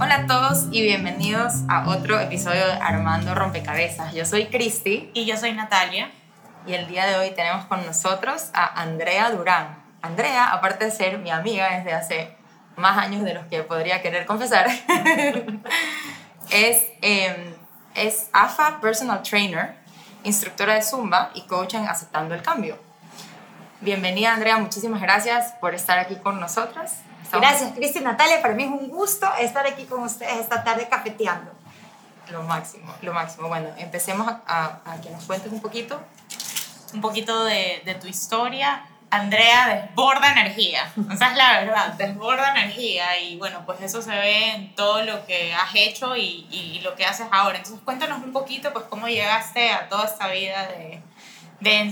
Hola a todos y bienvenidos a otro episodio de Armando Rompecabezas. Yo soy Cristi. Y yo soy Natalia. Y el día de hoy tenemos con nosotros a Andrea Durán. Andrea, aparte de ser mi amiga desde hace más años de los que podría querer confesar, es, em, es AFA Personal Trainer, instructora de Zumba y coach en Aceptando el Cambio. Bienvenida Andrea, muchísimas gracias por estar aquí con nosotras. Gracias, Cristi y Natalia. Para mí es un gusto estar aquí con ustedes esta tarde cafeteando. Lo máximo, lo máximo. Bueno, empecemos a, que nos cuentes un poquito. Un poquito de, de, tu historia. Andrea desborda energía, esa es la verdad, desborda energía y bueno, pues eso se ve en todo lo que has hecho y, y lo que haces ahora. Entonces cuéntanos un poquito pues cómo llegaste a toda esta vida de, de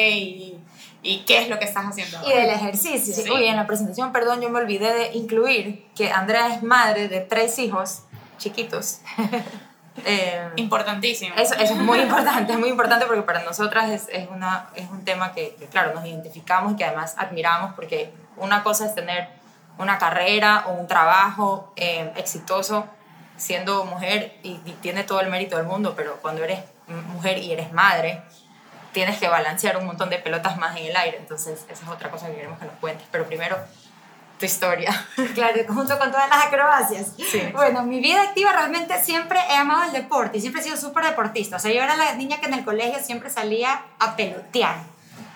y y qué es lo que estás haciendo. Y del ejercicio. Sí. Uy, en la presentación, perdón, yo me olvidé de incluir que Andrea es madre de tres hijos chiquitos. eh, Importantísimo. Eso, eso, es muy importante, es muy importante porque para nosotras es, es, una, es un tema que, claro, nos identificamos y que además admiramos porque una cosa es tener una carrera o un trabajo eh, exitoso siendo mujer y, y tiene todo el mérito del mundo, pero cuando eres mujer y eres madre, tienes que balancear un montón de pelotas más en el aire. Entonces, esa es otra cosa que queremos que nos cuentes. Pero primero, tu historia. Claro, junto con todas las acrobacias. Sí. Bueno, mi vida activa realmente siempre he amado el deporte y siempre he sido súper deportista. O sea, yo era la niña que en el colegio siempre salía a pelotear.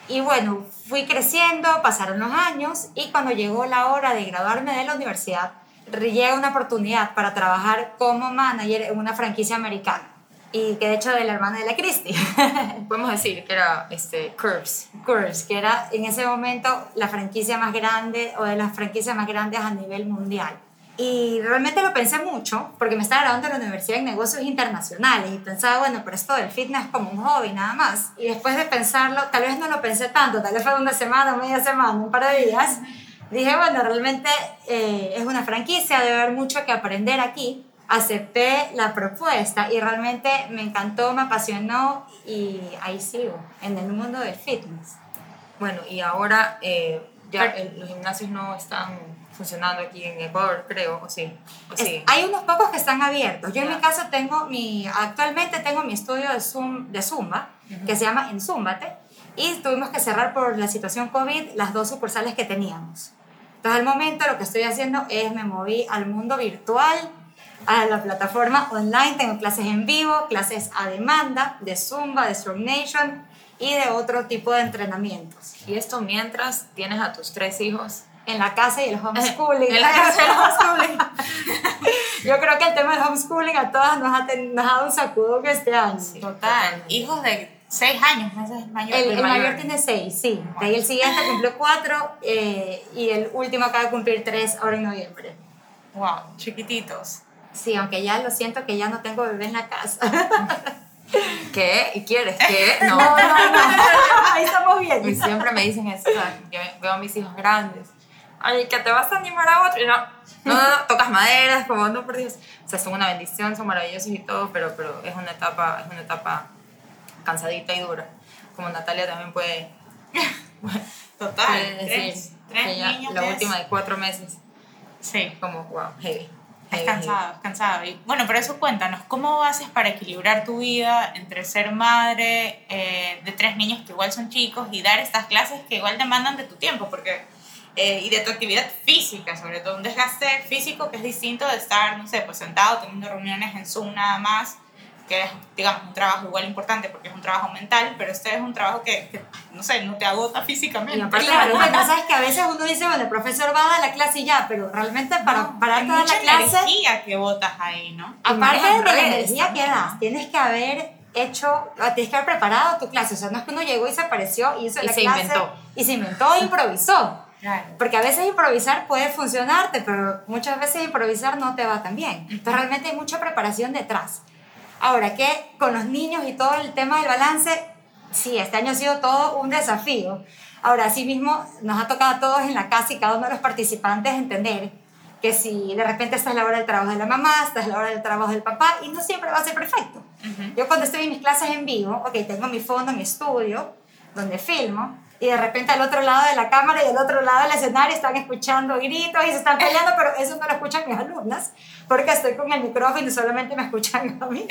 Y bueno, fui creciendo, pasaron los años y cuando llegó la hora de graduarme de la universidad, llega una oportunidad para trabajar como manager en una franquicia americana y que de hecho de la hermana de la Christie. Podemos decir que era este, Curves. Curves, que era en ese momento la franquicia más grande o de las franquicias más grandes a nivel mundial. Y realmente lo pensé mucho porque me estaba graduando en la Universidad de Negocios Internacionales y pensaba, bueno, pero esto del fitness es como un hobby nada más. Y después de pensarlo, tal vez no lo pensé tanto, tal vez fue una semana, media semana, un par de días, dije, bueno, realmente eh, es una franquicia, debe haber mucho que aprender aquí acepté la propuesta y realmente me encantó, me apasionó y ahí sigo, en el mundo del fitness. Bueno, y ahora eh, ya los gimnasios no están funcionando aquí en Ecuador, creo, o sí. hay unos pocos que están abiertos. Yo en mi caso tengo mi, actualmente tengo mi estudio de, Zoom, de Zumba, que se llama Enzúmbate, y tuvimos que cerrar por la situación COVID las dos sucursales que teníamos. Entonces, al momento lo que estoy haciendo es me moví al mundo virtual, a la plataforma online. Tengo clases en vivo, clases a demanda de Zumba, de Strong Nation y de otro tipo de entrenamientos. Y esto mientras tienes a tus tres hijos en la casa y el homeschooling. en la casa y el homeschooling. Yo creo que el tema del homeschooling a todas nos ha, dado un sacudo este año. total. Hijos de seis años, el mayor. El, mayor. tiene seis, sí. De ahí el siguiente cumplió cuatro eh, y el último acaba de cumplir tres ahora en noviembre. Wow, chiquititos. Sí, aunque ya lo siento que ya no tengo bebé en la casa. ¿Qué? ¿Y quieres qué? No. no, no, Ahí estamos bien. Y siempre me dicen eso. Yo veo a mis hijos grandes. Ay, que te vas a animar a otro. Y no, no, no, tocas maderas, como no, por Dios. O sea, son una bendición, son maravillosos y todo, pero, pero es una etapa, es una etapa cansadita y dura. Como Natalia también puede. Total. Puede decir tres, niños, la última de cuatro meses. Sí. Como, wow, heavy. Es cansado, es cansado. Y bueno, pero eso cuéntanos, ¿cómo haces para equilibrar tu vida entre ser madre eh, de tres niños que igual son chicos y dar estas clases que igual demandan de tu tiempo? Porque, eh, y de tu actividad física, sobre todo un desgaste físico que es distinto de estar, no sé, pues sentado teniendo reuniones en Zoom nada más que es, digamos, un trabajo igual importante porque es un trabajo mental, pero este es un trabajo que, no sé, no te agota físicamente. claro, bueno, sabes que a veces uno dice, bueno, el profesor va a dar la clase y ya, pero realmente para, para toda la clase... energía que botas ahí, ¿no? Aparte de la energía que das, tienes que haber hecho, tienes que haber preparado tu clase, o sea, no es que uno llegó y se apareció y hizo y la se clase inventó. y se inventó e improvisó. Claro. Porque a veces improvisar puede funcionarte, pero muchas veces improvisar no te va tan bien. Entonces realmente hay mucha preparación detrás. Ahora, que con los niños y todo el tema del balance, sí, este año ha sido todo un desafío. Ahora, mismo nos ha tocado a todos en la casa y cada uno de los participantes entender que si de repente esta es la hora del trabajo de la mamá, esta es la hora del trabajo del papá, y no siempre va a ser perfecto. Yo cuando estoy en mis clases en vivo, ok, tengo mi fondo, mi estudio, donde filmo, y de repente al otro lado de la cámara y al otro lado del escenario están escuchando gritos y se están peleando, pero eso no lo escuchan mis alumnas, porque estoy con el micrófono y solamente me escuchan a mí.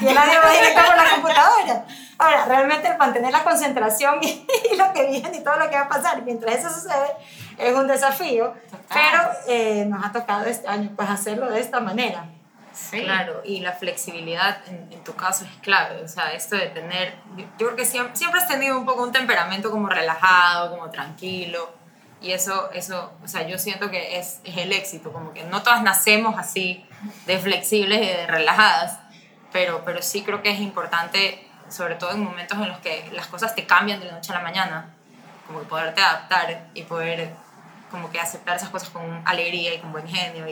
Y el audio va directo por la computadora. Ahora, realmente mantener la concentración y, lo que viene y todo lo que va a pasar mientras eso sucede es un desafío, pero eh, nos ha tocado este año pues hacerlo de esta manera. Claro, y la flexibilidad en, tu caso es clave, o sea, esto de tener, yo creo que siempre, siempre has tenido un poco un temperamento como relajado, como tranquilo, y eso, eso o sea, yo siento que es, es el éxito, como que no todas nacemos así de flexibles y de relajadas, pero, pero sí creo que es importante, sobre todo en momentos en los que las cosas te cambian de la noche a la mañana, como que poderte adaptar y poder como que aceptar esas cosas con alegría y con buen genio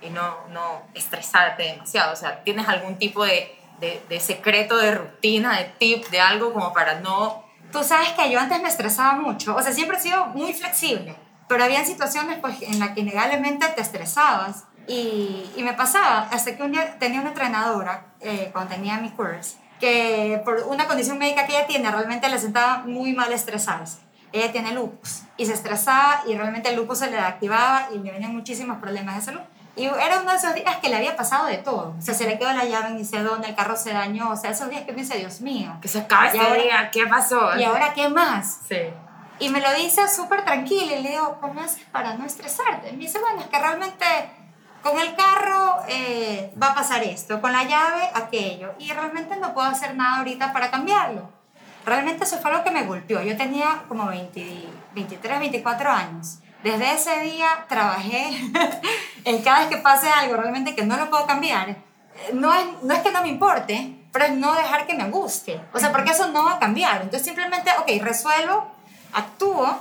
y no, no estresarte demasiado. O sea, ¿tienes algún tipo de, de, secreto, de rutina, de tip, de algo como para no... Tú sabes que yo antes me estresaba mucho, o sea, siempre he sido muy flexible, pero había situaciones pues, en las que innegablemente te estresabas y, y, me pasaba, hasta que un día tenía una entrenadora, eh, cuando tenía mi curso, que por una condición médica que ella tiene, realmente le sentaba muy mal estresarse. Ella tiene lupus y se estresaba y realmente el lupus se le activaba y le venían muchísimos problemas de salud. Y era uno de esos días que le había pasado de todo. O sea, se le quedó la llave en sé dónde, el carro se dañó. O sea, esos días que me dice, Dios mío. Que se acaba este día, ¿qué pasó? ¿Y ahora qué más? Sí. Y me lo dice súper tranquilo y le digo, ¿cómo haces para no estresarte? Me dice, bueno, es que realmente con el carro eh, va a pasar esto, con la llave aquello. Y realmente no puedo hacer nada ahorita para cambiarlo. Realmente eso fue lo que me golpeó. Yo tenía como 20, 23, 24 años. Desde ese día trabajé en cada vez que pase algo realmente que no lo puedo cambiar. No es, no es que no me importe, pero es no dejar que me guste. O sea, porque eso no va a cambiar. Entonces simplemente, ok, resuelvo, actúo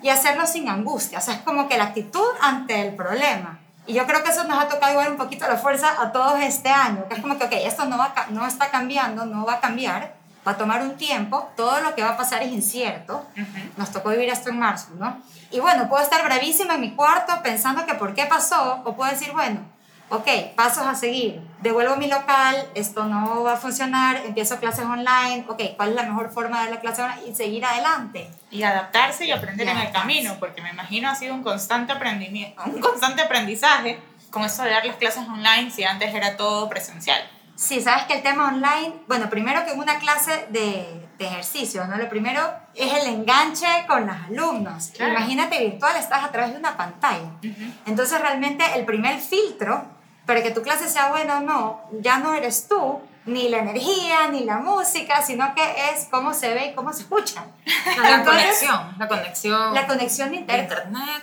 y hacerlo sin angustia. O sea, es como que la actitud ante el problema. Y yo creo que eso nos ha tocado igual un poquito la fuerza a todos este año, que es como que, ok, esto no, va, no está cambiando, no va a cambiar, va a tomar un tiempo, todo lo que va a pasar es incierto. Nos tocó vivir esto en marzo, ¿no? Y bueno, puedo estar bravísima en mi cuarto pensando que por qué pasó, o puedo decir, bueno, ok, pasos a seguir, devuelvo mi local, esto no va a funcionar, empiezo clases online, ok, ¿cuál es la mejor forma de dar la clase online? Y seguir adelante. Y adaptarse y aprender en el camino, porque me imagino ha sido un constante, aprendimiento, un constante aprendizaje con eso de dar las clases online si antes era todo presencial. Sí, sabes que el tema online, bueno, primero que una clase de, de ejercicio, ¿no? Lo primero es el enganche con los alumnos. Imagínate virtual, estás a través de una pantalla. Entonces realmente el primer filtro para que tu clase sea buena o no, ya no eres tú, ni la energía, ni la música, sino que es cómo se ve y cómo se escucha. La, conexión, la conexión. La conexión de internet.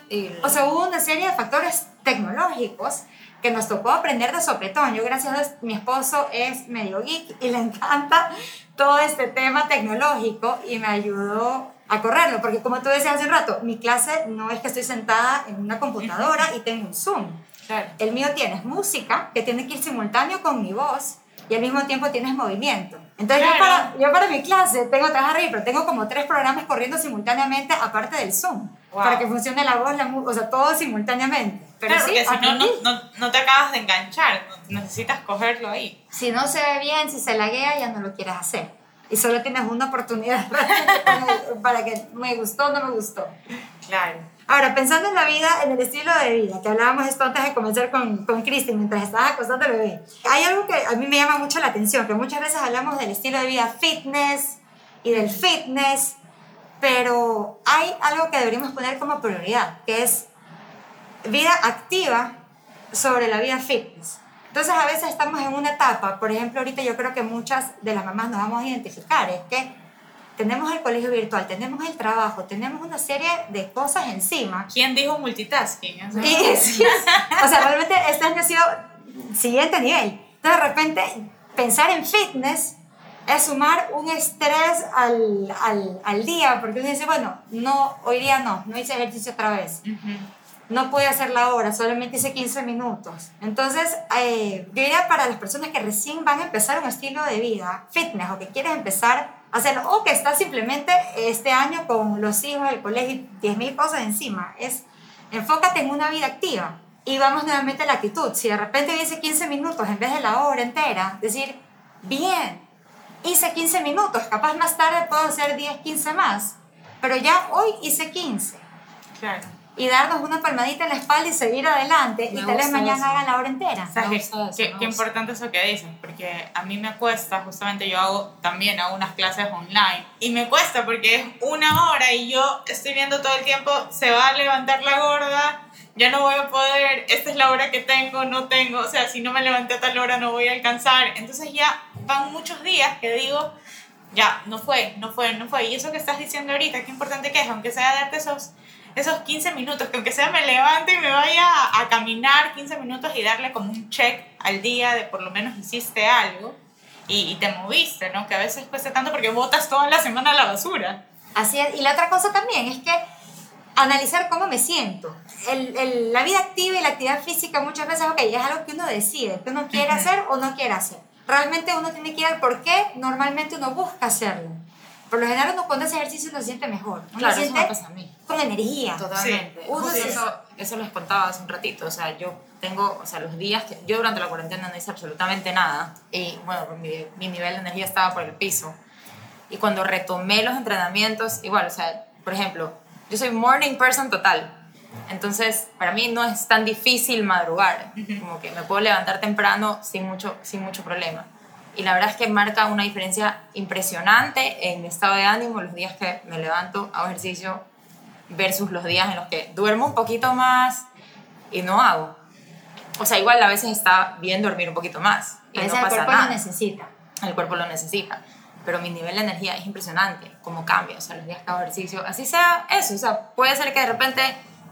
Y O sea, hubo una serie de factores tecnológicos que nos tocó aprender de sopetón. Yo, gracias a Dios, mi esposo es medio geek y le encanta todo este tema tecnológico y me ayudó a correrlo, porque como tú decías hace un rato, mi clase no es que estoy sentada en una computadora y tengo un Zoom. El mío tienes música que tiene que ir simultáneo con mi voz y al mismo tiempo tienes movimiento. Entonces yo, para, yo para mi clase tengo trabajar ahí, pero tengo como tres programas corriendo simultáneamente aparte del Zoom, para que funcione la voz, la o sea, todo simultáneamente. Pero claro, sí, porque si no, no, no, te acabas de enganchar, necesitas cogerlo ahí. Si no se ve bien, si se laguea, ya no lo quieres hacer. Y solo tienes una oportunidad para que me gustó o no me gustó. Claro. Ahora, pensando en la vida, en el estilo de vida, que hablábamos esto antes de comenzar con, con Cristi, mientras estabas acostando el bebé, hay algo que a mí me llama mucho la atención, que muchas veces hablamos del estilo de vida fitness y del fitness, pero hay algo que deberíamos poner como prioridad, que es vida activa sobre la vida fitness. Entonces a veces estamos en una etapa, por ejemplo, ahorita yo creo que muchas de las mamás nos vamos a identificar, es que tenemos el colegio virtual, tenemos el trabajo, tenemos una serie de cosas encima. ¿Quién dijo multitasking? O sea, o sea realmente este año ha sido siguiente nivel. Entonces, de repente, pensar en fitness es sumar un estrés al, al, al, día, porque uno dice, bueno, no, hoy día no, no hice ejercicio otra vez. No puede hacer la hora, solamente hice 15 minutos. Entonces, eh, yo diría para las personas que recién van a empezar un estilo de vida, fitness, o que quieres empezar a hacerlo, o que estás simplemente este año con los hijos, el colegio, 10.000 cosas encima, es enfócate en una vida activa. Y vamos nuevamente a la actitud. Si de repente hice 15 minutos en vez de la hora entera, decir, bien, hice 15 minutos, capaz más tarde puedo hacer 10, 15 más, pero ya hoy hice 15. Claro. Y darnos una palmadita en la espalda y seguir adelante Me y tal vez mañana eso. hagan la hora entera. O sea, Me eso, qué- importante eso que dices, porque a mí me cuesta, justamente yo hago también hago unas clases online y me cuesta porque es una hora y yo estoy viendo todo el tiempo, se va a levantar la gorda, ya no voy a poder, esta es la hora que tengo, no tengo, o sea, si no me levanté a tal hora no voy a alcanzar, entonces ya van muchos días que digo, ya, no fue, no fue, no fue, y eso que estás diciendo ahorita, qué importante que es, aunque sea darte esos esos 15 minutos, que aunque sea me levante y me vaya a, a caminar 15 minutos y darle como un check al día de por lo menos hiciste algo y, y te moviste, ¿no? Que a veces cuesta tanto porque botas toda la semana a la basura. Así es. Y la otra cosa también es que analizar cómo me siento. El, el- la vida activa y la actividad física muchas veces, ok, es algo que uno decide, que uno quiere Ujú. hacer o no quiere hacer. Realmente uno tiene que ir al por qué normalmente uno busca hacerlo. Por lo general uno cuando hace ejercicio uno se siente mejor. Uno Claro, se eso siente me pasa a mí. Con energía. Totalmente. Uno se- eso, eso les contaba hace un ratito. O sea, yo tengo, o sea, los días que yo durante la cuarentena no hice absolutamente nada. Y bueno, mi, mi nivel de energía estaba por el piso. Y cuando retomé los entrenamientos, igual, o sea, por ejemplo, yo soy morning person total. Entonces, para mí no es tan difícil madrugar. Como que me puedo levantar temprano sin mucho, sin mucho problema. Y la verdad es que marca una diferencia impresionante en mi estado de ánimo los días que me levanto, hago ejercicio, versus los días en los que duermo un poquito más y no hago. O sea, igual a veces está bien dormir un poquito más y A no veces el pasa cuerpo nada. lo necesita. El cuerpo lo necesita. Pero mi nivel de energía es impresionante, como cambia, o sea, los días que hago ejercicio, así sea eso, o sea, puede ser que de repente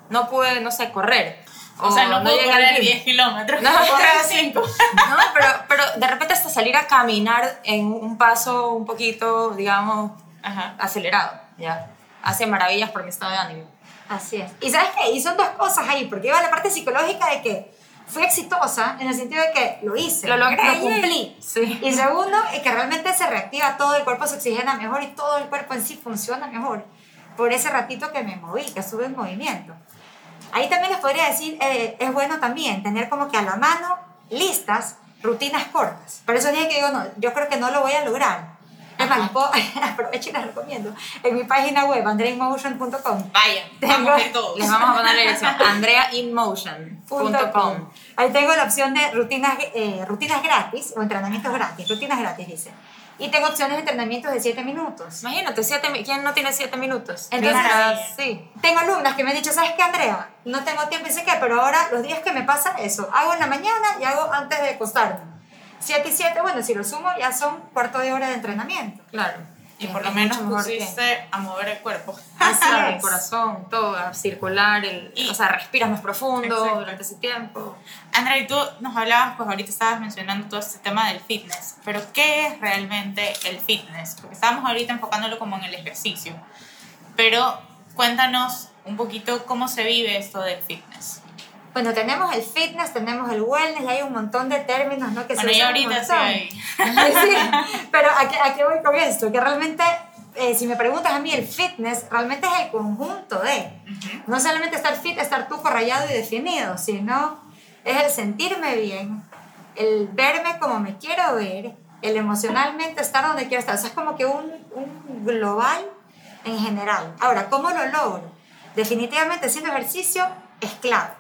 no pude, no sé, correr. O, sea, no, puedo llegué al correr gym. 10 kilómetros, No, no puedo correr sí. 5. No, pero, pero de repente hasta salir a caminar en un paso un poquito, digamos, Ajá. acelerado, ¿ya? Hace maravillas por mi estado de ánimo. Así es. Y sabes qué, y son dos cosas ahí, porque iba la parte psicológica de que fui exitosa en el sentido de que lo hice, Lo logré. lo cumplí. Sí. Y segundo, es que realmente se reactiva todo, el cuerpo se oxigena mejor y todo el cuerpo en sí funciona mejor por ese ratito que me moví, que estuve en movimiento. Ahí también les podría decir, eh, es bueno también tener como que a la mano listas rutinas cortas. Por eso dije que digo, no, yo creo que no lo voy a lograr. Es más, les puedo, aprovecho y les recomiendo. En mi página web, andreainmotion.com, Vaya, Tengo- vamos todos. Les vamos a poner la dirección, andreainmotion.com. Ahí tengo la opción de rutinas, eh, rutinas gratis o entrenamientos gratis. Rutinas gratis, dice. Y tengo opciones de entrenamientos de 7 minutos. Imagínate, siete, ¿quién no tiene 7 minutos? Entonces- Mientras- sí. Tengo alumnas que me han dicho, ¿sabes qué, Andrea? No tengo tiempo y sé qué, pero ahora los días que me pasa eso, hago en la mañana y hago antes de acostarme. 7 y 7, bueno, si lo sumo ya son cuarto de hora de entrenamiento. Claro. Y Es- por lo es menos mejor que- pusiste a mover el cuerpo. Así Claro, el es. corazón, todo, a circular, el, Y- o sea, respiras más profundo Exacto. durante ese tiempo. Andrea, y tú nos hablabas, pues ahorita estabas mencionando todo este tema del fitness, pero ¿qué es realmente el fitness? Porque estábamos ahorita enfocándolo como en el ejercicio, pero cuéntanos un poquito cómo se vive esto del fitness. Bueno, tenemos el fitness, tenemos el wellness y hay un montón de términos, ¿no? Que Bueno, se y usan un ahorita sí hay. Sí, pero ¿a qué, a qué voy con esto? Que realmente, eh, si me preguntas a mí, el fitness realmente es el conjunto de, no solamente estar fit, estar tuco rayado y definido, sino es el sentirme bien, el verme como me quiero ver, el emocionalmente estar donde quiero estar. O sea, es como que un, un global en general. Ahora, ¿cómo lo logro? Definitivamente haciendo ejercicio es clave,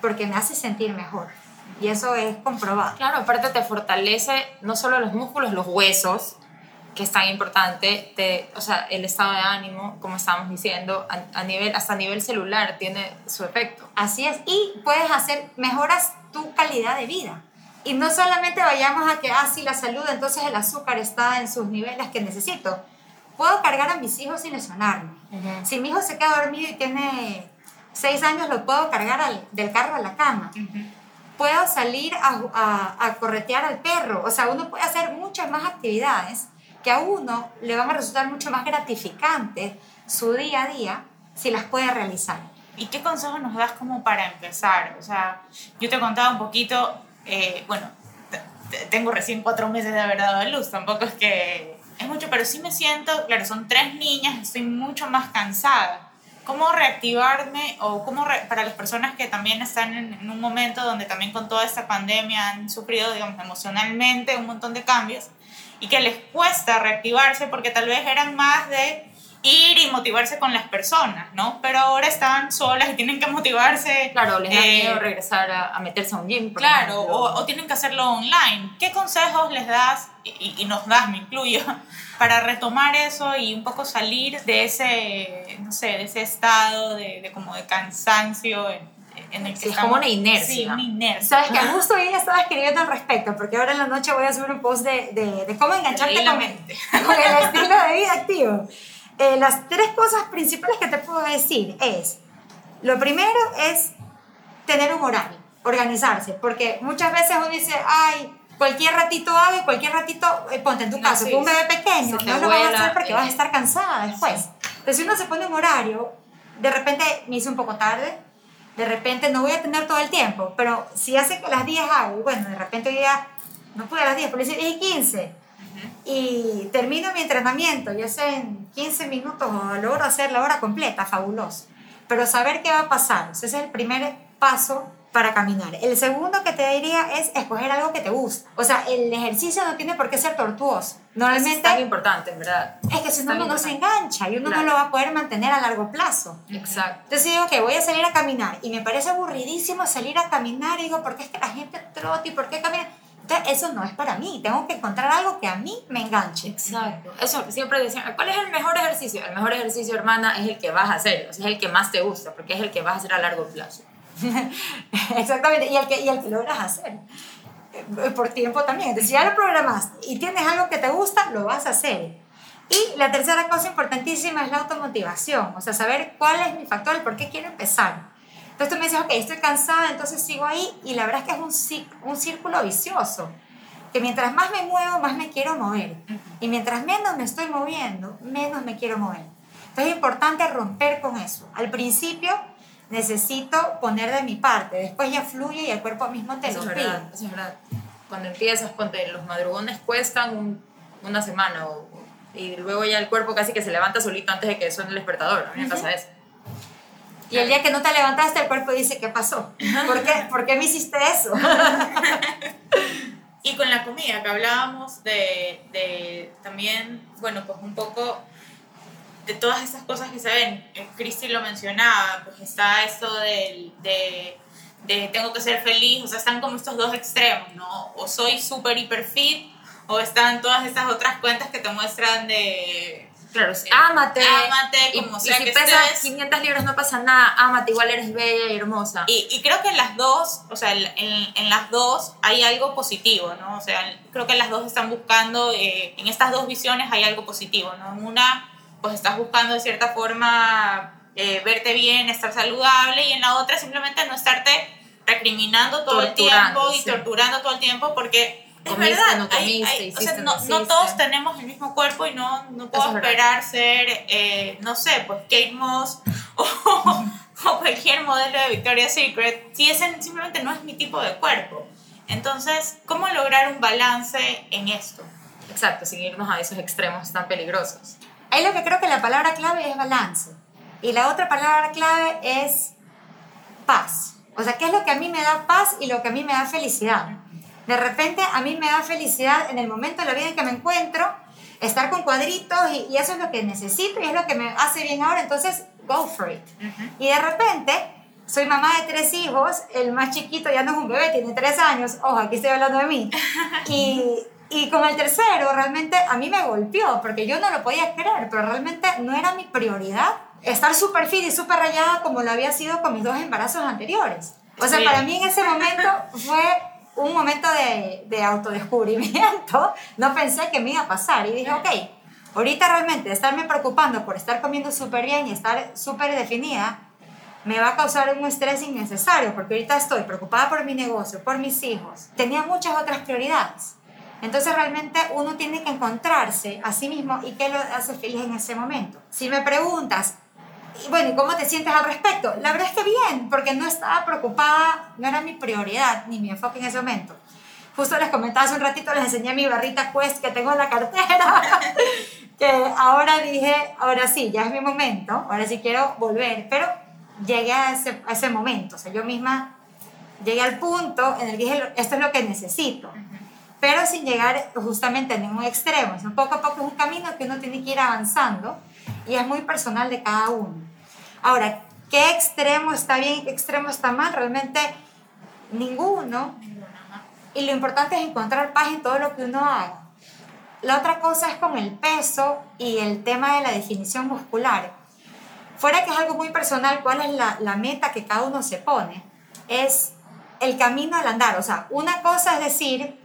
porque me hace sentir mejor. Y eso es comprobado. Claro, aparte te fortalece no solo los músculos, los huesos, que es tan importante, te, o sea, el estado de ánimo, como estábamos diciendo, a, a nivel, hasta a nivel celular tiene su efecto. Así es, y puedes hacer, mejoras tu calidad de vida. Y no solamente vayamos a que, ah, sí, la salud, entonces el azúcar está en sus niveles que necesito. Puedo cargar a mis hijos sin lesionarme. Si mi hijo se queda dormido y tiene seis años, lo puedo cargar al- del carro a la cama. Puedo salir a, a- a corretear al perro. O sea, uno puede hacer muchas más actividades que a uno le van a resultar mucho más gratificantes su día a día si las puede realizar. ¿Y qué consejos nos das como para empezar? O sea, yo te contaba un poquito, eh, bueno, tengo recién cuatro meses de haber dado a luz, tampoco es que es mucho, pero sí me siento, claro, son tres niñas, estoy mucho más cansada. ¿Cómo reactivarme o cómo para las personas que también están en, en, un momento donde también con toda esta pandemia han sufrido, digamos, emocionalmente un montón de cambios y que les cuesta reactivarse porque tal vez eran más de ir y motivarse con las personas, ¿no? Pero ahora están solas y tienen que motivarse. Claro, les da miedo eh, regresar a, meterse a un gym. claro, o, o, tienen que hacerlo online. ¿Qué consejos les das, y, y, nos das, me incluyo, para retomar eso y un poco salir de ese, no sé, de ese estado de, de como de cansancio? En, el que sí, es como una inercia. Sí, una inercia. Sabes que justo hoy estaba escribiendo al respecto, porque ahora en la noche voy a subir un post de, de, de cómo engancharte con, con el estilo de vida activo. Eh, las tres cosas principales que te puedo decir es, lo primero es tener un horario, organizarse, porque muchas veces uno dice, ay, cualquier ratito hago y cualquier ratito, eh, ponte en tu caso, con un bebé pequeño, no lo vas a hacer porque vas a estar cansada después. Entonces, si uno se pone un horario, de repente me hice un poco tarde, de repente no voy a tener todo el tiempo, pero si hace que las 10 hago, bueno, de repente ya no pude a las 10, pero dice 10 y 15, y termino mi entrenamiento, ya sea en 15 minutos logro hacer la hora completa, fabuloso. Pero saber qué va a pasar, ese es el primer paso para caminar. El segundo que te diría es escoger algo que te gusta. O sea, el ejercicio no tiene por qué ser tortuoso. Normalmente es tan importante, ¿verdad? Es que si no, uno se engancha y uno no lo va a poder mantener a largo plazo. Exacto. Entonces digo que voy a salir a caminar y me parece aburridísimo salir a caminar y digo, ¿por qué es que la gente trota y por qué camina? eso no es para mí, tengo que encontrar algo que a mí me enganche. Exacto, eso siempre decían, ¿cuál es el mejor ejercicio? El mejor ejercicio, hermana, es el que vas a hacer, es el que más te gusta, porque es el que vas a hacer a largo plazo. Exactamente, y el, que, y el que logras hacer. Eh, por tiempo también. Entonces, si ya lo programas y tienes algo que te gusta, lo vas a hacer. Y la tercera cosa importantísima es la automotivación, o sea, saber cuál es mi factor, el por qué quiero empezar. Entonces tú me dices, ok, estoy cansada, entonces sigo ahí y la verdad es que es un, un círculo vicioso, que mientras más me muevo, más me quiero mover. Y mientras menos me estoy moviendo, menos me quiero mover. Entonces es importante romper con eso. Al principio necesito poner de mi parte, después ya fluye y el cuerpo mismo te lo pide. Eso es verdad. Cuando empiezas, ponte, los madrugones cuestan una semana y luego ya el cuerpo casi que se levanta solito antes de que suene el despertador. A mí me pasa eso. Y el día que no te levantaste, el cuerpo dice, ¿qué pasó? ¿Por qué, ¿Por qué me hiciste eso? y con la comida, que hablábamos de, de, también, bueno, pues un poco de todas esas cosas que se ven. Eh, Cristi lo mencionaba, pues está esto de, de, de tengo que ser feliz, o sea, están como estos dos extremos, ¿no? O soy súper hiper fit, o están todas estas otras cuentas que te muestran de Claro, sí. ámate. Ámate, como y, sea y si que pesas estés. 500 libras no pasa nada, ámate, igual eres bella y hermosa. Y, y creo que en las dos, o sea, en, en, las dos hay algo positivo, ¿no? O sea, creo que las dos están buscando, eh, en estas dos visiones hay algo positivo, ¿no? En una, pues estás buscando de cierta forma eh, verte bien, estar saludable, y en la otra simplemente no estarte recriminando todo el tiempo y sí. torturando todo el tiempo porque es Comiste, verdad, no hay- comiste, hay- o hiciste, sea, no no, todos tenemos el mismo cuerpo y no, no puedo es verdad. esperar ser, eh, no sé, pues Kate Moss o, o cualquier modelo de Victoria's Secret si ese simplemente no es mi tipo de cuerpo. Entonces, ¿cómo lograr un balance en esto? Exacto, sin irnos a esos extremos tan peligrosos. Ahí lo que creo que la palabra clave es balance. Y la otra palabra clave es paz. O sea, ¿qué es lo que a mí me da paz y lo que a mí me da felicidad? De repente a mí me da felicidad en el momento de la vida en que me encuentro, estar con cuadritos y, y eso es lo que necesito y es lo que me hace bien ahora, entonces go for it. Y de repente soy mamá de tres hijos, el más chiquito ya no es un bebé, tiene tres años, ojo, aquí estoy hablando de mí. Y, y con el tercero realmente a mí me golpeó porque yo no lo podía creer, pero realmente no era mi prioridad estar súper fit y súper rayada como lo había sido con mis dos embarazos anteriores. O sea, Sí. para mí en ese momento fue un momento de, de autodescubrimiento. No pensé que me iba a pasar y dije, ok, ahorita realmente estarme preocupando por estar comiendo súper bien y estar súper definida me va a causar un estrés innecesario porque ahorita estoy preocupada por mi negocio, por mis hijos. Tenía muchas otras prioridades. Entonces realmente uno tiene que encontrarse a sí mismo y qué lo hace feliz en ese momento. Si me preguntas, y bueno, ¿y cómo te sientes al respecto? La verdad es que bien, porque no estaba preocupada, no era mi prioridad ni mi enfoque en ese momento. Justo les comentaba hace un ratito, les enseñé mi barrita Quest que tengo en la cartera, que ahora dije, ahora sí, ya es mi momento, ahora sí quiero volver, pero llegué a ese, a ese momento, o sea, yo misma llegué al punto en el que dije, esto es lo que necesito, pero sin llegar justamente a ningún extremo, es un poco a poco es un camino que uno tiene que ir avanzando y es muy personal de cada uno. Ahora, ¿qué extremo está bien y qué extremo está mal? Realmente ninguno. Y lo importante es encontrar paz en todo lo que uno haga. La otra cosa es con el peso y el tema de la definición muscular. Fuera que es algo muy personal, ¿cuál es la, la meta que cada uno se pone? Es el camino al andar. O sea, una cosa es decir,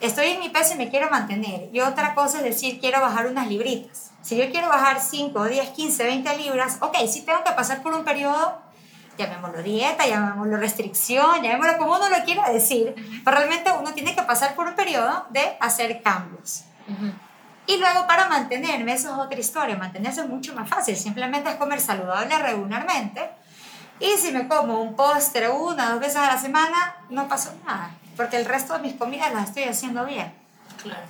estoy en mi peso y me quiero mantener. Y otra cosa es decir, quiero bajar unas libritas. Si yo quiero bajar 5, 10, 15, 20 libras, ok, si tengo que pasar por un periodo llamémoslo dieta, llamémoslo restricción, llamémoslo como uno lo quiera decir, pero realmente uno tiene que pasar por un periodo de hacer cambios. Y luego para mantenerme, eso es otra historia, mantenerse es mucho más fácil, simplemente es comer saludable regularmente. Y si me como un postre una o dos veces a la semana, no pasó nada, porque el resto de mis comidas las estoy haciendo bien. Claro.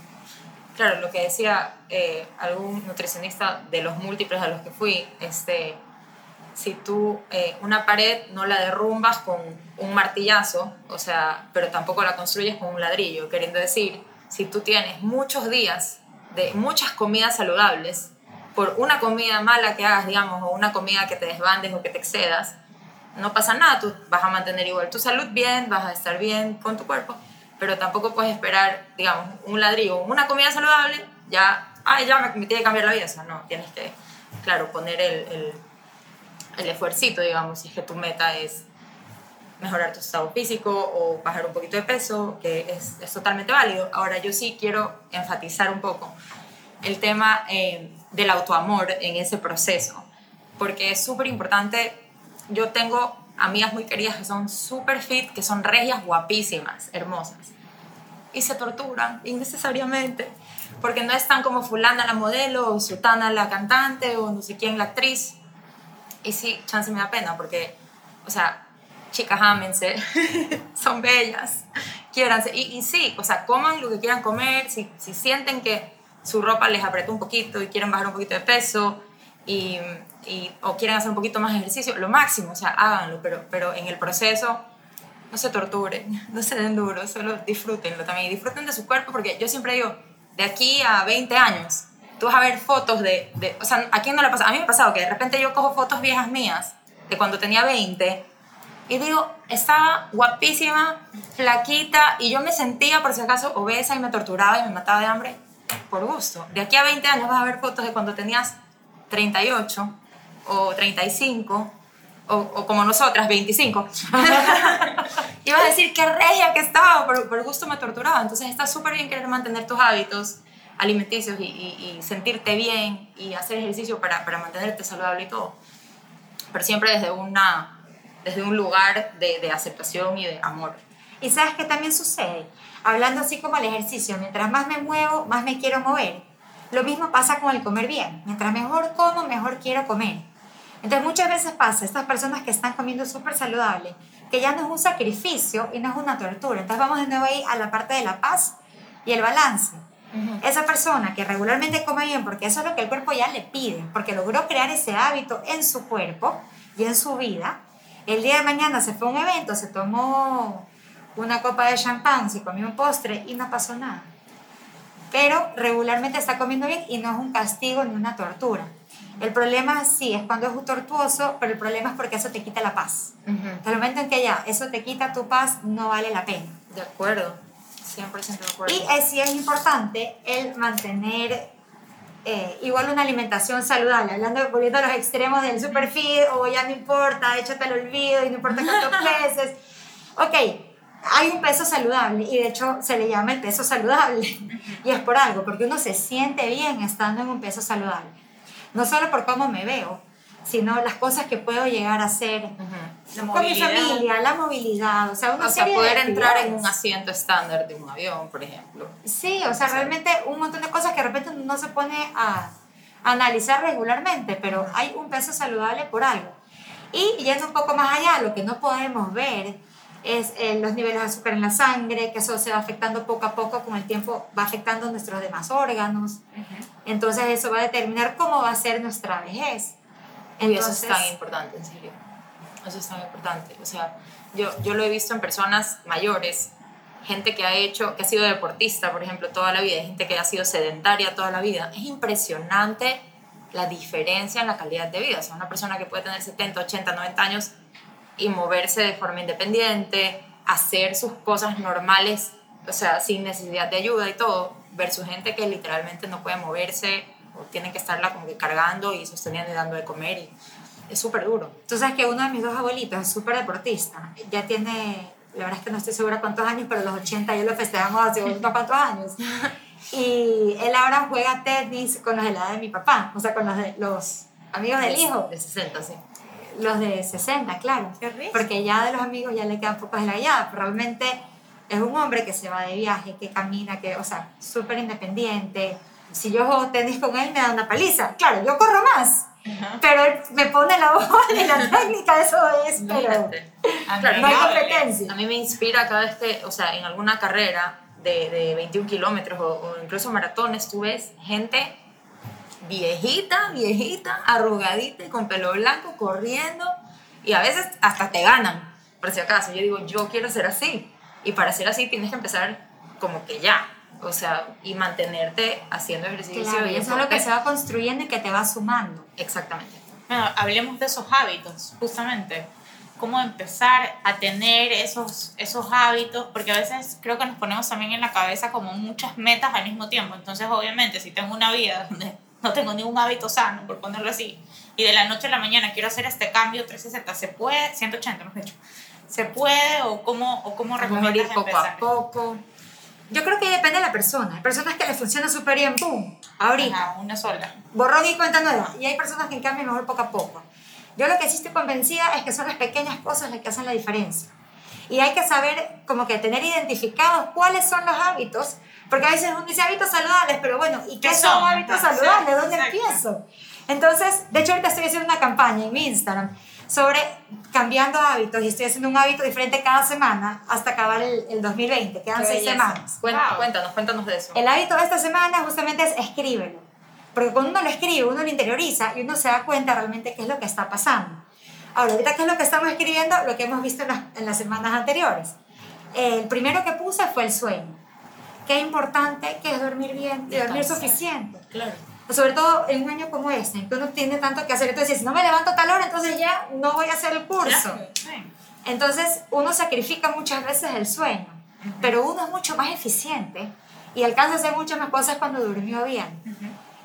Claro, lo que decía eh, algún nutricionista de los múltiples a los que fui, este, si tú eh, una pared no la derrumbas con un martillazo, o sea, pero tampoco la construyes con un ladrillo, queriendo decir, si tú tienes muchos días de muchas comidas saludables, por una comida mala que hagas, digamos, o una comida que te desbandes o que te excedas, no pasa nada, tú vas a mantener igual tu salud bien, vas a estar bien con tu cuerpo, pero tampoco puedes esperar, digamos, un ladrillo, una comida saludable, ya, ay, ya me, me tiene que cambiar la vida, o sea, no, tienes que, claro, poner el, el el esfuercito, digamos, si es que tu meta es mejorar tu estado físico o bajar un poquito de peso, que es, es totalmente válido. Ahora, yo sí quiero enfatizar un poco el tema eh, del autoamor en ese proceso, porque es súper importante. Yo tengo amigas muy queridas que son súper fit, que son regias guapísimas, hermosas, y se torturan innecesariamente, porque no están como fulana la modelo, o sutana la cantante, o no sé quién la actriz, y sí, chance me da pena porque, o sea, chicas, ámense, son bellas, quiéranse. Y, y, sí, o sea, coman lo que quieran comer, si, si sienten que su ropa les apretó un poquito y quieren bajar un poquito de peso y, y, o quieren hacer un poquito más ejercicio, lo máximo, o sea, háganlo, pero, pero en el proceso no se torturen, no se den duros, solo disfrútenlo también y disfruten de su cuerpo porque yo siempre digo, de aquí a 20 años, tú vas a ver fotos de, de, o sea, ¿a quién no le pasa? A mí me ha pasado que de repente yo cojo fotos viejas mías de cuando tenía 20 y digo, estaba guapísima, flaquita y yo me sentía por si acaso obesa y me torturaba y me mataba de hambre por gusto. De aquí a 20 años vas a ver fotos de cuando tenías 38 o 35 o, o como nosotras, 25. y vas a decir, qué regia que estaba, por, por gusto me torturaba. Entonces está súper bien querer mantener tus hábitos alimenticios y, y, y, sentirte bien y hacer ejercicio para, para, mantenerte saludable y todo. Pero siempre desde, una, desde un lugar de, de aceptación y de amor. Y sabes qué también sucede, hablando así como el ejercicio, mientras más me muevo, más me quiero mover. Lo mismo pasa con el comer bien. Mientras mejor como, mejor quiero comer. Entonces muchas veces pasa, estas personas que están comiendo súper saludable, que ya no es un sacrificio y no es una tortura. Entonces vamos de nuevo ahí a la parte de la paz y el balance. Esa persona que regularmente come bien, porque eso es lo que el cuerpo ya le pide, porque logró crear ese hábito en su cuerpo y en su vida, el día de mañana se fue a un evento, se tomó una copa de champán, se comió un postre y no pasó nada. Pero regularmente está comiendo bien y no es un castigo ni una tortura. El problema sí es cuando es tortuoso, pero el problema es porque eso te quita la paz. Uh -huh. el momento en que ya eso te quita tu paz, no vale la pena. De acuerdo. 100% de acuerdo. Y sí es importante el mantener eh, igual una alimentación saludable, hablando, volviendo a los extremos del superfeed, o ya no importa, échate al olvido y no importa cuántos peses. Ok, hay un peso saludable y de hecho se le llama el peso saludable. Y es por algo, porque uno se siente bien estando en un peso saludable. No solo por cómo me veo, sino las cosas que puedo llegar a hacer uh -huh. con mi familia, la movilidad, o sea, una o serie sea, poder de entrar en un asiento estándar de un avión, por ejemplo. Sí, o sea, realmente un montón de cosas que de repente no se pone a, analizar regularmente, pero hay un peso saludable por algo. Y yendo un poco más allá, lo que no podemos ver es eh, los niveles de azúcar en la sangre, que eso se va afectando poco a poco, con el tiempo va afectando nuestros demás órganos. Entonces eso va a determinar cómo va a ser nuestra vejez. y eso es tan importante, en serio. Eso es tan importante. O sea, yo, yo lo he visto en personas mayores, gente que ha hecho, que ha sido deportista, por ejemplo, toda la vida, gente que ha sido sedentaria toda la vida. Es impresionante la diferencia en la calidad de vida. O sea, una persona que puede tener 70, 80, 90 años y moverse de forma independiente, hacer sus cosas normales, o sea, sin necesidad de ayuda y todo, versus gente que literalmente no puede moverse o tienen que estarla como que cargando y sosteniendo y dando de comer y es súper duro. Tú sabes que uno de mis dos abuelitos es súper deportista, ya tiene, la verdad es que no estoy segura cuántos años, pero los 80 yo lo festejamos hace unos cuantos años. Y él ahora juega tenis con los de la edad de mi papá, o sea, con los, de, los amigos del hijo. De 60, sí. Los de 60, claro. Porque ya de los amigos ya le quedan pocos de la edad. Pero realmente es un hombre que se va de viaje, que camina, que, o sea, súper independiente. Si yo juego tenis con él, me da una paliza. Claro, yo corro más. Pero él me pone la voz y la técnica, eso es, pero claro, no hay competencia. A mí me inspira cada vez que, o sea, en alguna carrera de, de 21 kilómetros o, o, incluso maratones, tú ves gente viejita, viejita, arrugadita y con pelo blanco corriendo y a veces hasta te ganan, por si acaso. Yo digo, yo quiero ser así. Y para ser así tienes que empezar como que ya, o sea, y mantenerte haciendo ejercicio. Claro, y eso es lo que se va construyendo y que te va sumando. Exactamente. Bueno, hablemos de esos hábitos, justamente. Cómo empezar a tener esos, esos hábitos, porque a veces creo que nos ponemos también en la cabeza como muchas metas al mismo tiempo. Entonces, obviamente, si tengo una vida donde no tengo ningún hábito sano, por ponerlo así, y de la noche a la mañana quiero hacer este cambio 360, ¿se puede? 180, mejor dicho. ¿Se puede o cómo, o cómo recomiendas poco empezar? a poco? Yo creo que depende de la persona. Hay personas que les funciona súper bien, ¡pum! Ahorita. Ajá, una sola. Borrón y cuenta nueva. Y hay personas que en cambio mejor poco a poco. Yo lo que sí estoy convencida es que son las pequeñas cosas las que hacen la diferencia. Y hay que saber, como que tener identificados cuáles son los hábitos, porque a veces uno dice hábitos saludables, pero bueno, ¿y qué, ¿Qué son, hábitos Exacto, saludables? ¿Dónde exacto. empiezo? Entonces, de hecho ahorita estoy haciendo una campaña en mi Instagram sobre cambiando hábitos y estoy haciendo un hábito diferente cada semana hasta acabar el, el 2020, quedan Qué seis belleza. semanas. Wow. Cuéntanos, cuéntanos de eso. El hábito de esta semana justamente es escríbelo. Porque cuando uno lo escribe, uno lo interioriza y uno se da cuenta realmente qué es lo que está pasando. Ahora, ahorita qué es lo que estamos escribiendo, lo que hemos visto en las, en las semanas anteriores. El primero que puse fue el sueño. Qué importante que es dormir bien y dormir suficiente. Claro. Sobre todo en un año como este, que uno tiene tanto que hacer. Entonces, si no me levanto tal hora, entonces ya no voy a hacer el curso. Entonces, uno sacrifica muchas veces el sueño, pero uno es mucho más eficiente y alcanza a hacer muchas más cosas cuando durmió bien.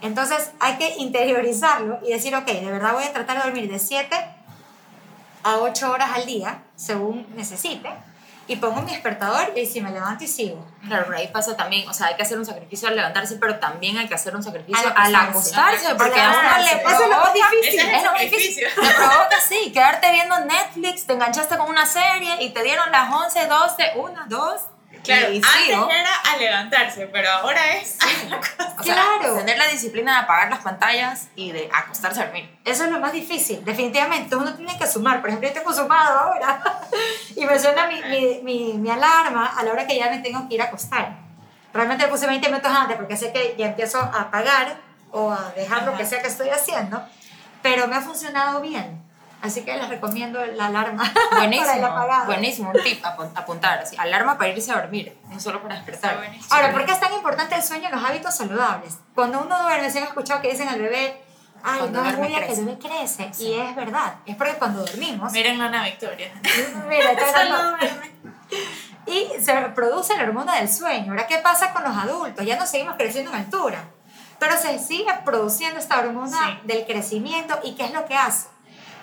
Entonces, hay que interiorizarlo y decir, ok, de verdad voy a tratar de dormir de 7 a 8 horas al día, según necesite, y pongo mi despertador y si me levanto y sigo. Claro, por ahí pasa también, o sea, hay que hacer un sacrificio al levantarse, pero también hay que hacer un sacrificio Al al acostarse. porque a uno le Eso es lo más provoca, difícil. Es es lo más difícil, te provoca sí, quedarte viendo Netflix, te enganchaste con una serie y te dieron las 11, 12, 1, 2, Claro, y antes era a levantarse, pero ahora es O sea, Claro. tener la disciplina de apagar las pantallas y de acostarse a dormir. Eso es lo más difícil, definitivamente. Uno tiene que sumar. Por ejemplo, yo tengo sumado ahora y me suena mi, mi, mi, mi alarma a la hora que ya me tengo que ir a acostar. Realmente le puse 20 minutos antes porque sé que ya empiezo a apagar o a dejar lo que sea que estoy haciendo, pero me ha funcionado bien. Así que les recomiendo la alarma para el Buenísimo, apagado. buenísimo, un tip, apun- apuntar, así, alarma para irse a dormir, no solo para despertar. Buenísimo. Ahora, ¿por qué es tan importante el sueño en los hábitos saludables? Cuando uno duerme, se han escuchado que dicen al bebé, ay, Cuando no es bulla que el crece". bebé crece. Y es verdad, es porque cuando dormimos, Miren Ana Victoria. Mira, y se produce la hormona del sueño. Ahora, ¿qué pasa con los adultos? Ya no seguimos creciendo en altura, pero se sigue produciendo esta hormona Sí. del crecimiento y ¿qué es lo que hace?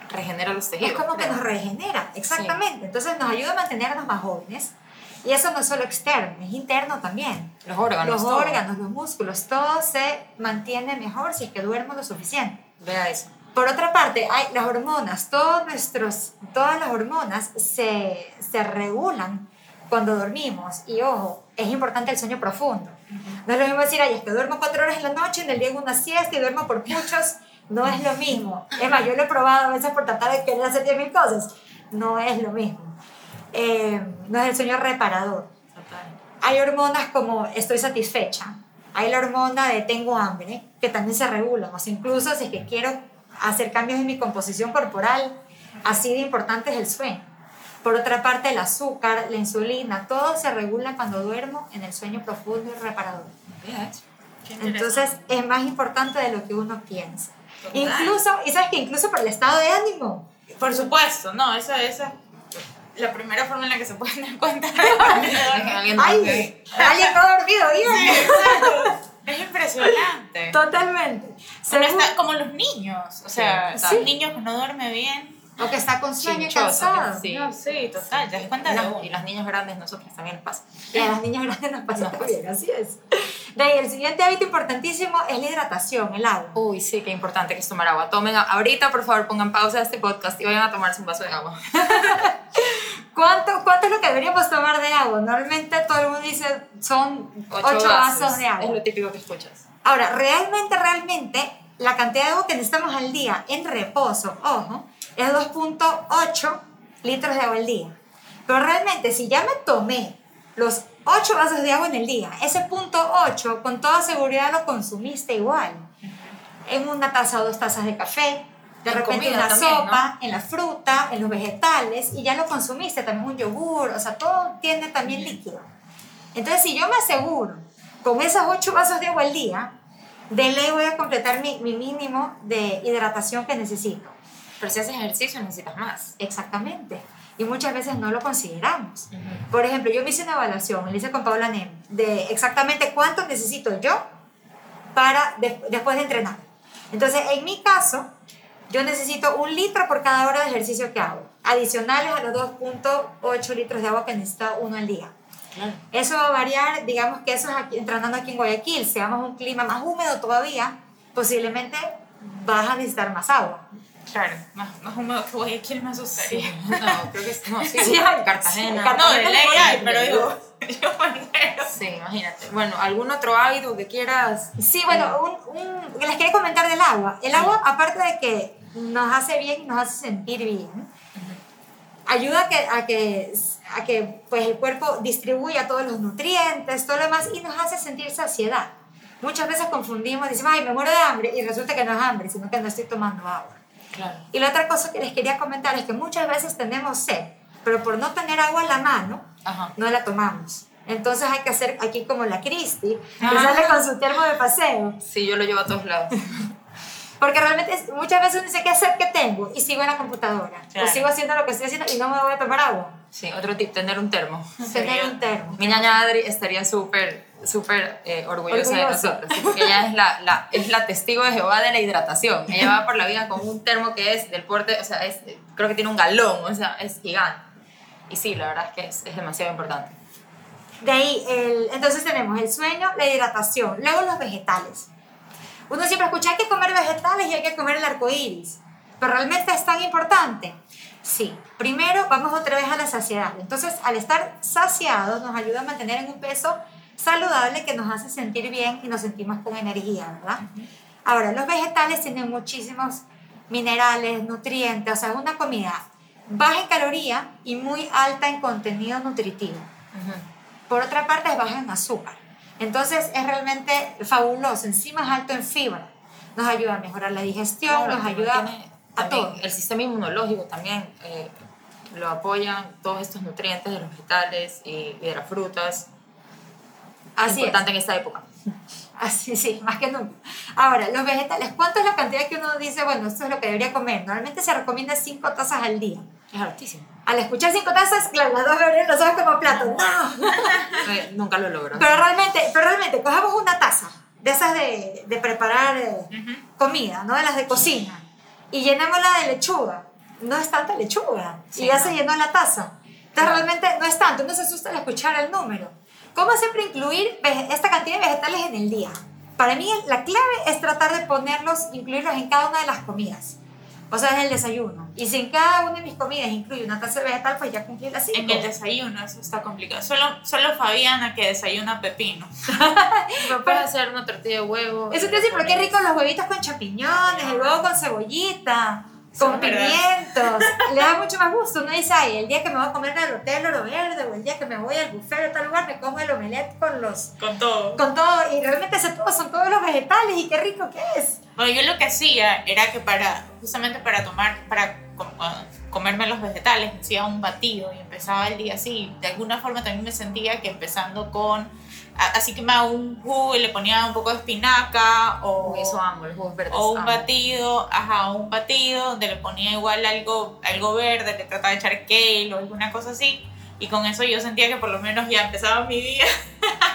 Regenera los tejidos. Es como que nos regenera, exactamente. Entonces nos ayuda a mantenernos más jóvenes. Y eso no es solo externo, es interno también. Los órganos. Los todo. órganos, los músculos, todo se mantiene mejor si es que duermo lo suficiente. Vea eso. Por otra parte, hay las hormonas, todos nuestros, todas las hormonas se, se regulan cuando dormimos. Y ojo, es importante el sueño profundo. No es lo mismo decir, ay, es que duermo cuatro horas en la noche, en el día hago una siesta y duermo por muchos. No es lo mismo. Es más, yo lo he probado a veces por tratar de querer hacer 10.000 cosas. No es lo mismo. Eh, no es el sueño reparador. Hay hormonas como estoy satisfecha. Hay la hormona de tengo hambre, que también se regulan. O sea, incluso si es que quiero hacer cambios en mi composición corporal, así de importante es el sueño. Por otra parte, el azúcar, la insulina, todo se regula cuando duermo en el sueño profundo y reparador. Entonces, es más importante de lo que uno piensa. Total. Incluso, y sabes que incluso por el estado de ánimo. Por supuesto, no, esa, esa es la primera forma en la que se pueden dar cuenta Alguien Ay, alguien no ha dormido bien. Es impresionante. Totalmente. Pero Según- está como los niños, o sea, Sí. los niños que no duermen bien. O que está con sueño cansado. sí. No, sí, total, te das cuenta de Las- uno. y los niños grandes, nosotros también les pasa. Y a las niñas grandes nos pasa Nos también, así es. De ahí, el siguiente hábito importantísimo es la hidratación, el agua. Uy, sí, qué importante que es tomar agua. Tomen a- ahorita, por favor, pongan pausa a este podcast y vayan a tomarse un vaso de agua. ¿Cuánto, ¿Cuánto es lo que deberíamos tomar de agua? Normalmente todo el mundo dice son 8 vasos. de Es agua. lo típico que escuchas. Ahora, realmente, realmente, la cantidad de agua que necesitamos al día en reposo, ojo, es 2.8 litros de agua al día. Pero realmente, si ya me tomé los 8 vasos de agua en el día, ese punto 8 con toda seguridad lo consumiste igual. En una taza o dos tazas de café, de En repente una también, sopa, en la fruta, en los vegetales, y ya lo consumiste, también un yogur, o sea, todo tiene también líquido. Entonces, si yo me aseguro con esos 8 vasos de agua al día, de ley voy a completar mi, mi mínimo de hidratación que necesito. Pero si haces ejercicio necesitas más. Exactamente. Y muchas veces no lo consideramos. Por ejemplo, yo me hice una evaluación, me la hice con Paula Nem, de exactamente cuánto necesito yo para de- después de entrenar. Entonces, en mi caso, yo necesito un litro por cada hora de ejercicio que hago, adicionales a los 2.8 litros de agua que necesita uno al día. Claro. Eso va a variar, digamos que eso es aquí, entrenando aquí en Guayaquil, si vamos a un clima más húmedo todavía, posiblemente vas a necesitar más agua. Claro, más, más húmedo que Guayaquil me asustaría. No, creo que es- no, sí. Sí hay. Cartagena. Sí, No, de ley hay, pero digo, yo pensé. Sí, imagínate. Bueno, ¿algún otro hábito que quieras? Sí, bueno, un, un- les quería comentar del agua. El agua, aparte de que nos hace bien y nos hace sentir bien, ayuda a que, a que, a que pues, el cuerpo distribuya todos los nutrientes, todo lo demás, y nos hace sentir saciedad. Muchas veces confundimos, decimos, ay, me muero de hambre, y resulta que no es hambre, sino que no estoy tomando agua. Claro. Y la otra cosa que les quería comentar es que muchas veces tenemos sed, pero por no tener agua en la mano, Ajá. no la tomamos. Entonces hay que hacer aquí como la Cristi, que Ah. sale con su termo de paseo. Sí, yo lo llevo a todos lados. Porque realmente muchas veces dice, ¿qué sed que tengo? Y sigo en la computadora. Claro. O sigo haciendo lo que estoy haciendo y no me voy a tomar agua. Sí, otro tip, tener un termo. Tener un termo. Mi ñaña Adri estaría súper, súper eh, orgullosa, de nosotros, porque ella es la, la, es la testigo de Jehová de la hidratación. Ella va por la vida con un termo que es del porte, o sea, es, creo que tiene un galón, o sea, es gigante. Y sí, la verdad es que es, es demasiado importante. De ahí, el, entonces tenemos el sueño, la hidratación, luego los vegetales. Uno siempre escucha, hay que comer vegetales y hay que comer el arco iris. Pero realmente es tan importante. Sí, primero vamos otra vez a la saciedad. Entonces, al estar saciados, nos ayuda a mantener en un peso saludable que nos hace sentir bien y nos sentimos con energía, ¿verdad? Ahora, los vegetales tienen muchísimos minerales, nutrientes, o sea, es una comida baja en caloría y muy alta en contenido nutritivo. Por otra parte, es baja en azúcar. Entonces, es realmente fabuloso. Encima es alto en fibra. Nos ayuda a mejorar la digestión, Claro, nos ayuda a todo. El sistema inmunológico también eh, lo apoyan todos estos nutrientes de los vegetales y, y de las frutas. Así importante en esta época. es. Así, sí, más que nunca. Ahora, los vegetales, ¿cuánto es la cantidad que uno dice, bueno, esto es lo que debería comer? Normalmente se recomienda 5 tazas al día. Es altísimo. Al escuchar 5 tazas, claro, las dos me abrieron los ojos como plato. ¡No! Eh, nunca lo logro. Pero realmente, pero realmente, cogemos una taza de esas de, de preparar eh, comida, ¿no? De las de cocina, y llenémosla de lechuga. No es tanta lechuga. Sí, y ya no. se llenó la taza. Entonces Claro. realmente no es tanto, uno se asusta al escuchar el número. ¿Cómo siempre incluir esta cantidad de vegetales en el día? Para mí la clave es tratar de ponerlos, incluirlos en cada una de las comidas. O sea, es el desayuno. Y si en cada una de mis comidas incluye una taza de vegetal, pues ya cumplí las cinco. En el desayuno, eso está complicado. Solo, solo Fabiana que desayuna pepino. No puedes hacer una tortilla de huevo. Eso te dice, pero qué rico los huevitos con champiñones, el huevo con cebollita, con pimientos. Le da mucho más gusto. Uno dice, ay, el día que me voy a comer en el hotel oro verde o el día que me voy al buffet de tal lugar, me como el omelette con los... Con todo. Con todo, y realmente ese todo son todos los vegetales y qué rico que es. Bueno, yo lo que hacía era que para, justamente para tomar, para ah, comerme los vegetales, hacía un batido y empezaba el día así. De alguna forma también me sentía que empezando con, así que me hago un jugo y le ponía un poco de espinaca o, eso amo, los jugos verdes. o un amo. batido, ajá, un batido donde le ponía igual algo, algo verde, le trataba de echar kale o alguna cosa así. Y con eso yo sentía que por lo menos ya empezaba mi día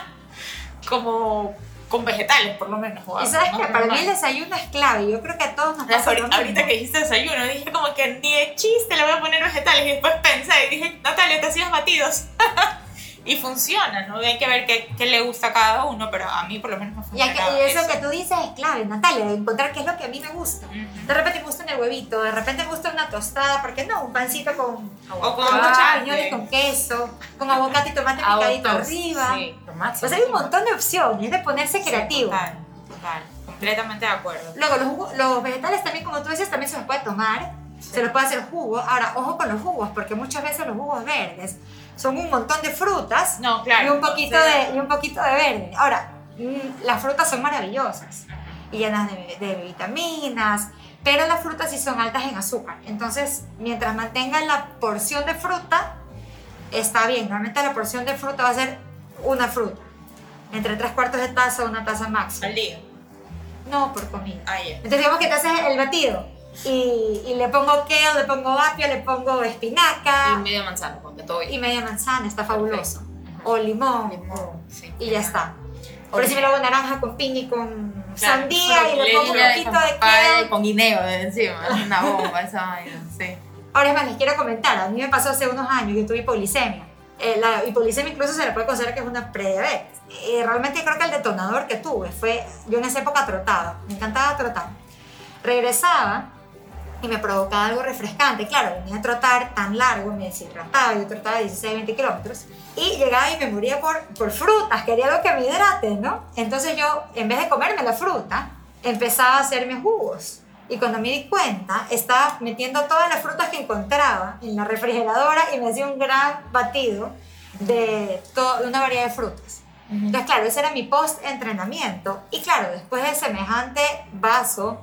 como con vegetales, por lo menos. Y sabes ¿no? que para mí el desayuno es clave. Yo creo que a todos nos ¿Sabes? pasa Ahorita, ahorita que dijiste desayuno, dije como que ni de chiste le voy a poner vegetales. Y después pensé y dije, Natalia, te hacías batidos. y funciona, ¿no? Hay que ver qué, qué le gusta a cada uno, pero a mí por lo menos me Y, funciona. que- y eso que tú dices es clave, Natalia, de encontrar qué es lo que a mí me gusta. Ujú. De repente me gusta el huevito, de repente me gusta una tostada, ¿por qué no? Un pancito con, O con champiñones con queso, con aguacate y tomate picadito Autos, arriba. Sí, máximo. Pues hay un montón de opciones, es de ponerse Sí, creativo. Total, total. Completamente de acuerdo. Luego, los, los vegetales también, como tú dices, también se los puede tomar, se los puede hacer jugo. Ahora, ojo con los jugos, porque muchas veces los jugos verdes son un montón de frutas No, claro. y, un poquito de, y un poquito de verde. Ahora, mm, las frutas son maravillosas y llenas de, de vitaminas, pero las frutas sí son altas en azúcar. Entonces, mientras mantengan la porción de fruta, está bien. Normalmente la porción de fruta va a ser una fruta, entre tres cuartos de taza, una taza máxima. Al día. No, por comida. Ah. Entonces digamos que te haces el batido y, y le pongo kale, le pongo apio, le pongo Y espinaca media manzana, ponte todo y bien. media manzana, está fabuloso. O limón. Limón, sí. Y ya está. Pero si me lo hago naranja con piña y con Claro, sandía y le pongo un poquito de y kale. Con guineo encima, es una bomba esa vaina, sí. Ahora es más, les quiero comentar, a mí me pasó hace unos años, yo tuve hipoglicemia. Eh, la hipoglicemia incluso se le puede considerar que es una prediabetes. Eh, realmente creo que el detonador que tuve fue, yo en esa época trotaba, me encantaba trotar. Regresaba y me provocaba algo refrescante. Claro, venía a trotar tan largo, me deshidrataba, yo trotaba 16, 20 kilómetros. Y llegaba y me moría por, por frutas, quería algo que me hidrate, ¿no? Entonces yo, en vez de comerme la fruta, empezaba a hacerme jugos. Y cuando me di cuenta, estaba metiendo todas las frutas que encontraba en la refrigeradora y me hacía un gran batido de, de una variedad de frutas. Entonces, claro, ese era mi post-entrenamiento. Y claro, después de semejante vaso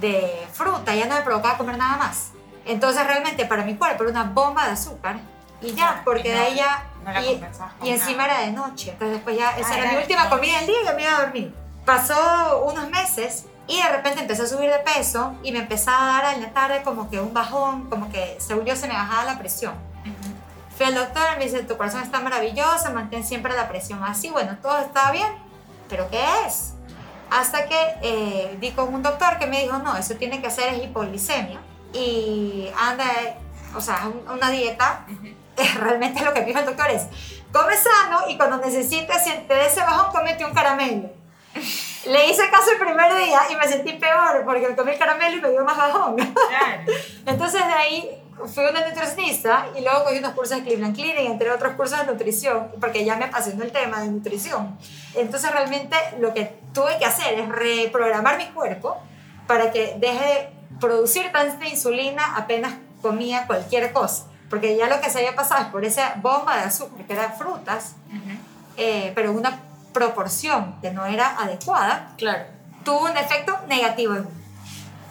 de fruta, ya no me provocaba comer nada más. Entonces, realmente para mi cuerpo era una bomba de azúcar. Y ya, porque y de no- ahí ya... no la y, y encima nada. era de noche. Entonces, después ya, esa Ah, era era mi de última noche. comida del día y ya me iba a dormir. Pasó unos meses y de repente empecé a subir de peso y me empezaba a dar en la tarde como que un bajón, como que según yo se me bajaba la presión. Fui al doctor, me dice, tu corazón está maravilloso, mantén siempre la presión así, bueno, todo está bien, pero ¿qué es? Hasta que eh, di con un doctor que me dijo, no, eso tiene que ser es hipoglicemia y anda, o sea, un- una dieta, realmente lo que me dijo el doctor es, come sano y cuando necesites, si te dé ese bajón, cómete un caramelo. Le hice caso el primer día y me sentí peor porque me comí el caramelo y me dio más bajón. Claro. Entonces de ahí fui una nutricionista y luego cogí unos cursos de Cleveland Clinic, entre otros cursos de nutrición, porque ya me apasionó el tema de nutrición. Entonces realmente lo que tuve que hacer es reprogramar mi cuerpo para que deje de producir tanta insulina apenas comía cualquier cosa. Porque ya lo que se había pasado es por esa bomba de azúcar, que eran frutas, Ujú. eh, pero una proporción que no era adecuada, Claro. tuvo un efecto negativo en mí.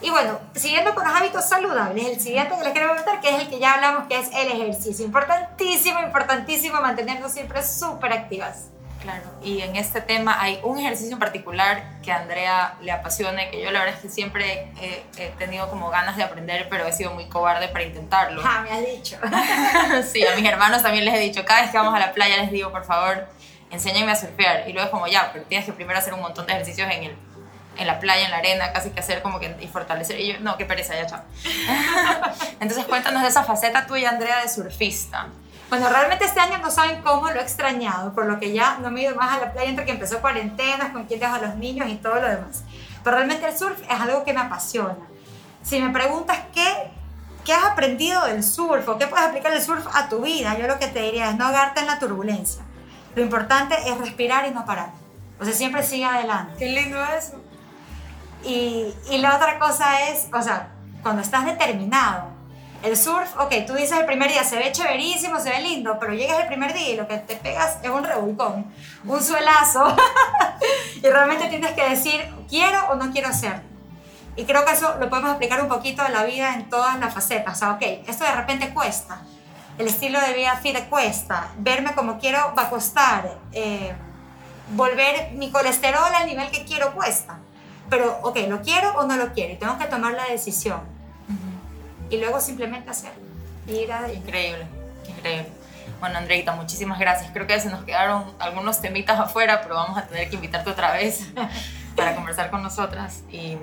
Y bueno, siguiendo con los hábitos saludables, el siguiente que les quiero comentar, que es el que ya hablamos, que es el ejercicio. Importantísimo, importantísimo mantenernos siempre súper activas. Claro, y en este tema hay un ejercicio en particular que a Andrea le apasiona y que yo la verdad es que siempre he, he tenido como ganas de aprender, pero he sido muy cobarde para intentarlo. Ah, me has dicho. sí, a mis hermanos también les he dicho, cada vez que vamos a la playa les digo, por favor, enséñenme a surfear. Y luego es como, ya, pero tienes que primero hacer un montón de ejercicios en, el, en la playa, en la arena, casi que hacer como que y fortalecer. Y yo, no, qué pereza, ya, chao. Entonces cuéntanos de esa faceta tuya, Andrea, de surfista. Bueno, realmente este año no saben cómo lo he extrañado, por lo que ya no me he ido más a la playa entre que empezó cuarentenas, con quién dejo a los niños y todo lo demás. Pero realmente el surf es algo que me apasiona. si me preguntas qué, qué has aprendido del surf o qué puedes aplicar el surf a tu vida, yo lo que te diría es no ahogarte en la turbulencia. Lo importante es respirar y no parar. O sea, siempre sigue adelante. Qué lindo eso. Y, y la otra cosa es, o sea, cuando estás determinado, el surf, ok, tú dices el primer día se ve chéverísimo, se ve lindo, pero llegas el primer día y lo que te pegas es un revolcón, un suelazo, y realmente tienes que decir, quiero o no quiero hacer. Y creo que eso lo podemos aplicar un poquito a la vida en todas las facetas. O sea, ok, esto de repente cuesta, el estilo de vida fit cuesta, verme como quiero va a costar, eh, volver mi colesterol al nivel que quiero cuesta. Pero, ok, ¿lo quiero o no lo quiero? Y tengo que tomar la decisión. Y luego simplemente hacerlo. Ir Increíble, increíble. Bueno, Andreita, muchísimas gracias. Creo que se nos quedaron algunos temitas afuera, pero vamos a tener que invitarte otra vez para conversar con nosotras. Y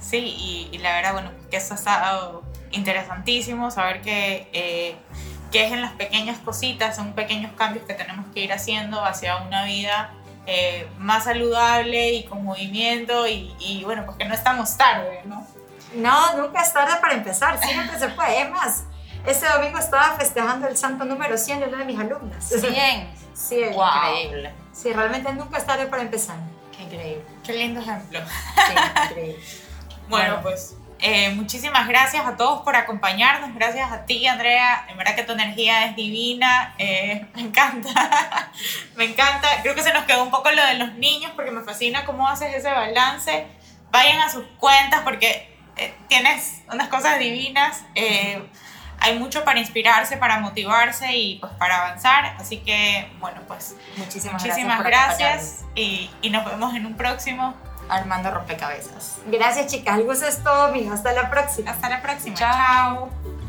Sí, y, y la verdad, bueno, que eso ha estado interesantísimo, saber que, eh, que es en las pequeñas cositas, son pequeños cambios que tenemos que ir haciendo hacia una vida eh, más saludable y con movimiento y, y, bueno, pues que no estamos tarde, ¿no? No, nunca es tarde para empezar, siempre se puede. Es más, ese domingo estaba festejando el santo número 100 de una de mis alumnas. 100. 100. Wow. Increíble. Sí, realmente nunca es tarde para empezar. Qué increíble. Qué lindo ejemplo. Sí, increíble. Bueno, Bueno. pues eh, muchísimas gracias a todos por acompañarnos. Gracias a ti, Andrea. En verdad que tu energía es divina. eh, me encanta. me encanta. Creo que se nos quedó un poco lo de los niños porque me fascina cómo haces ese balance. Vayan a sus cuentas porque eh, tienes unas cosas divinas. eh, hay mucho para inspirarse, para motivarse y pues para avanzar. Así que, bueno, pues Muchísimas, muchísimas gracias. gracias, y, y nos vemos en un próximo. Armando Rompecabezas. Gracias, chicas. El gusto es todo mío. Hasta la próxima. Hasta la próxima. Chao. Chao.